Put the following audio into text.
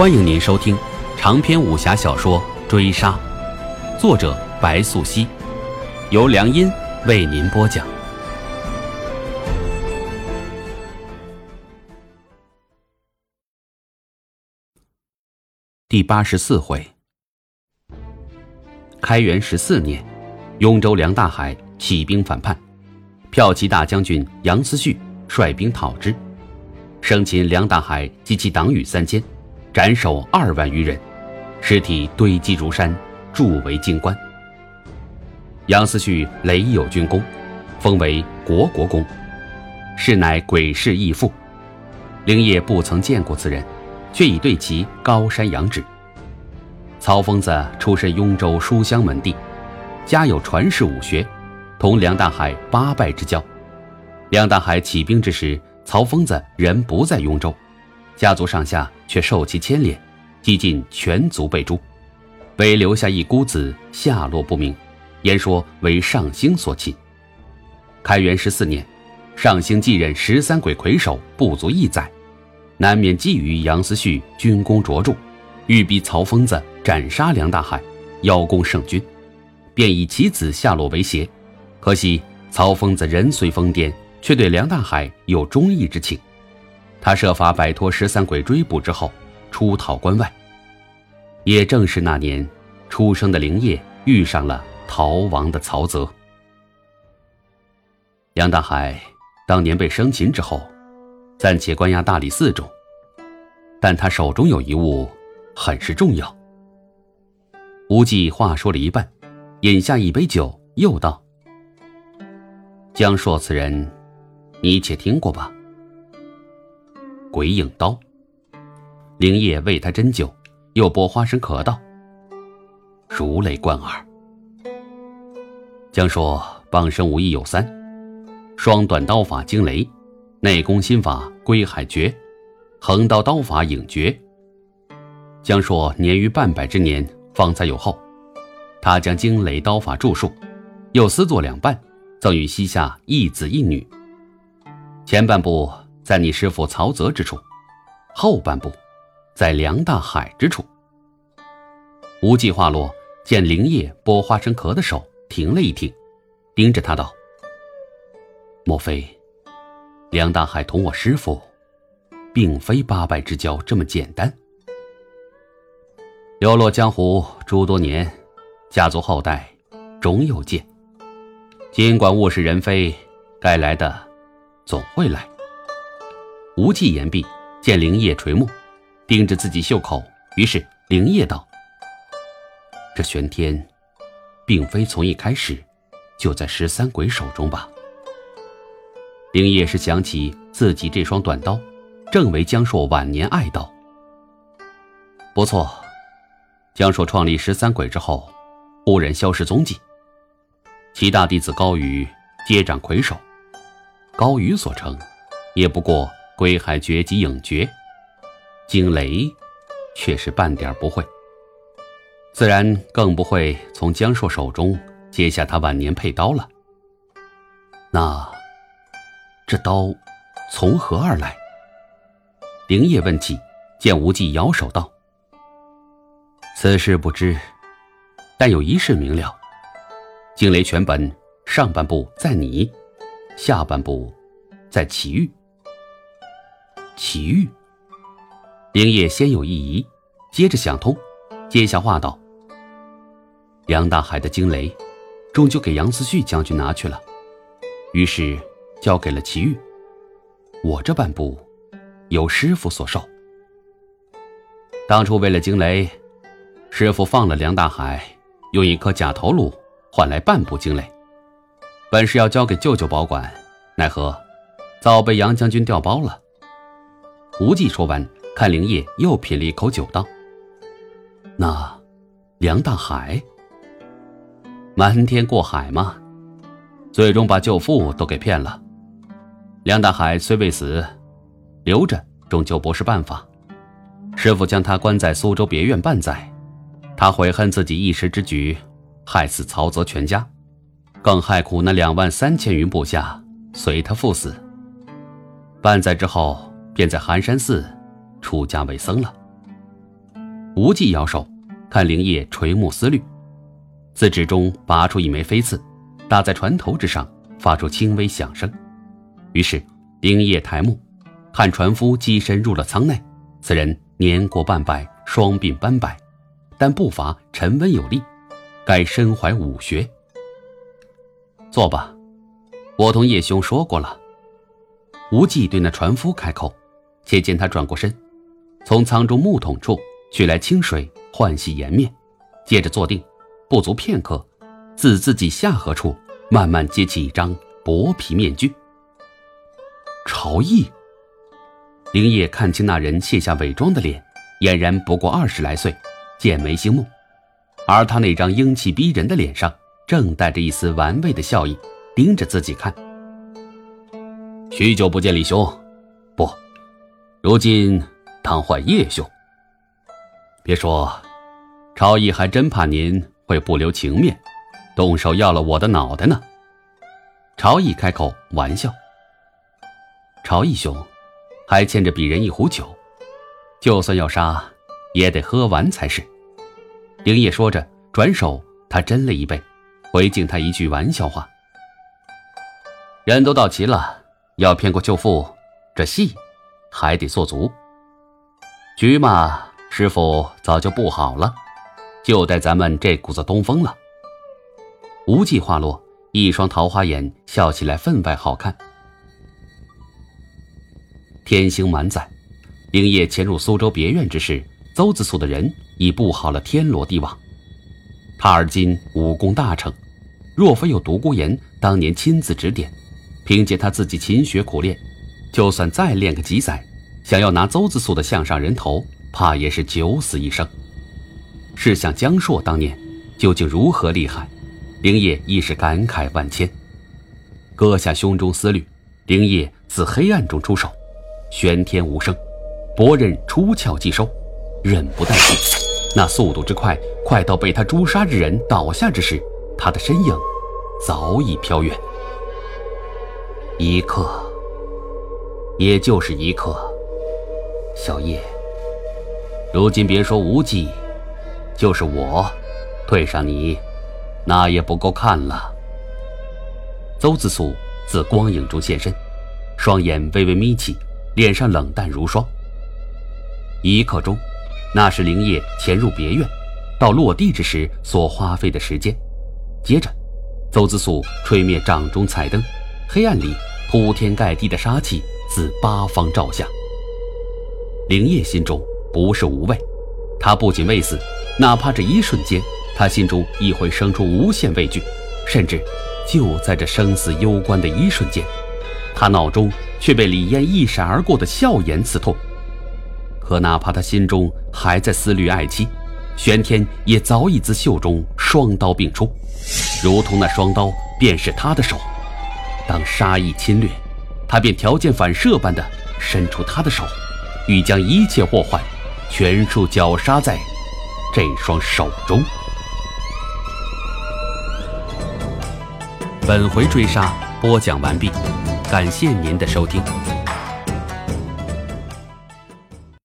欢迎您收听长篇武侠小说《追杀》，作者白素熙，由良音为您播讲。第八十四回，开元十四年，雍州梁大海起兵反叛，骠骑大将军杨思绪率兵讨之，生擒梁大海及其党羽三千。斩首二万余人，尸体堆积如山，铸为京官。杨思绪累有军功，封为国国公，是乃鬼氏义父。灵业不曾见过此人，却已对其高山仰止。曹疯子出身雍州书香门第，家有传世武学，同梁大海八拜之交。梁大海起兵之时，曹疯子人不在雍州。家族上下却受其牵连，几近全族被诛，唯留下一孤子下落不明，言说为上星所擒。开元十四年，上星继任十三鬼魁首不足一载，难免觊觎杨思绪军功卓著，欲逼曹疯子斩杀梁大海，邀功圣君，便以其子下落为胁。可惜曹疯子人虽疯癫，却对梁大海有忠义之情。他设法摆脱十三鬼追捕之后，出逃关外。也正是那年，出生的灵业遇上了逃亡的曹泽。杨大海当年被生擒之后，暂且关押大理寺中，但他手中有一物，很是重要。无忌话说了一半，饮下一杯酒，又道：“江硕此人，你且听过吧。”鬼影刀，灵业为他斟酒，又拨花生壳道，如雷贯耳。将说傍生武艺有三：双短刀法惊雷，内功心法归海诀，横刀刀法影诀。将说年逾半百之年方才有后，他将惊雷刀法著述，又私作两半，赠与膝下一子一女。前半部。在你师父曹泽之处，后半部，在梁大海之处。无忌话落，见灵叶剥花生壳的手停了一停，盯着他道：“莫非梁大海同我师父，并非八拜之交这么简单？流落江湖诸多年，家族后代终有见。尽管物是人非，该来的总会来。”无忌言毕，见灵叶垂目，盯着自己袖口，于是灵叶道：“这玄天，并非从一开始就在十三鬼手中吧？”灵叶是想起自己这双短刀，正为江硕晚年爱刀。不错，江硕创立十三鬼之后，忽然消失踪迹，其大弟子高宇接掌魁首，高宇所成，也不过。归海诀及影诀，惊雷却是半点不会，自然更不会从江硕手中接下他晚年佩刀了。那这刀从何而来？灵叶问起，见无忌摇手道：“此事不知，但有一事明了：惊雷全本上半部在你，下半部在祁煜。”奇遇。灵叶先有一疑，接着想通，接下话道：“梁大海的惊雷，终究给杨思旭将军拿去了，于是交给了祁煜。我这半部，由师傅所授。当初为了惊雷，师傅放了梁大海，用一颗假头颅换来半部惊雷，本是要交给舅舅保管，奈何早被杨将军调包了。”无忌说完，看灵叶又品了一口酒，道：“那梁大海，瞒天过海吗？最终把舅父都给骗了。梁大海虽未死，留着终究不是办法。师傅将他关在苏州别院半载，他悔恨自己一时之举，害死曹泽全家，更害苦那两万三千余部下随他赴死。半载之后。”便在寒山寺出家为僧了。无忌摇手，看灵叶垂目思虑，自指中拔出一枚飞刺，打在船头之上，发出轻微响声。于是灵叶抬目，看船夫跻身入了舱内。此人年过半百，双鬓斑白，但步伐沉稳有力，该身怀武学。坐吧，我同叶兄说过了。无忌对那船夫开口，且见他转过身，从舱中木桶处取来清水换洗颜面，接着坐定，不足片刻，自自己下颌处慢慢揭起一张薄皮面具。朝义。灵叶看清那人卸下伪装的脸，俨然不过二十来岁，剑眉星目，而他那张英气逼人的脸上正带着一丝玩味的笑意，盯着自己看。许久不见，李兄，不，如今当唤叶兄。别说，朝义还真怕您会不留情面，动手要了我的脑袋呢。朝义开口玩笑。朝义兄。还欠着鄙人一壶酒，就算要杀，也得喝完才是。灵叶说着，转手他斟了一杯，回敬他一句玩笑话：“人都到齐了，要骗过舅父，这戏还得做足。局嘛，师傅早就布好了，就待咱们这股子东风了。”无忌话落，一双桃花眼笑起来分外好看。天星满载，灵叶潜入苏州别院之时，邹子素的人已布好了天罗地网。他而今武功大成，若非有独孤岩当年亲自指点，凭借他自己勤学苦练，就算再练个几载，想要拿邹子素的项上人头，怕也是九死一生。试想江硕当年究竟如何厉害，灵叶亦是感慨万千。搁下胸中思虑，灵叶自黑暗中出手。玄天无声，薄刃出鞘即收，忍不带血，那速度之快，快到被他诛杀之人倒下之时，他的身影早已飘远。一刻，也就是一刻。小叶，如今别说无忌，就是我，对上你，那也不够看了。邹子素自光影中现身，双眼微微眯起。脸上冷淡如霜。一刻钟，那是灵叶潜入别院，到落地之时所花费的时间。接着，邹子素吹灭掌中彩灯，黑暗里铺天盖地的杀气自八方照下。灵叶心中不是无畏，他不仅未死，哪怕这一瞬间，他心中亦会生出无限畏惧，甚至就在这生死攸关的一瞬间。他脑中却被李嫣一闪而过的笑颜刺痛，可哪怕他心中还在思虑爱妻，玄天也早已自袖中双刀并出，如同那双刀便是他的手。当杀意侵略，他便条件反射般的伸出他的手，欲将一切祸患全数绞杀在这双手中。本回追杀播讲完毕。感谢您的收听。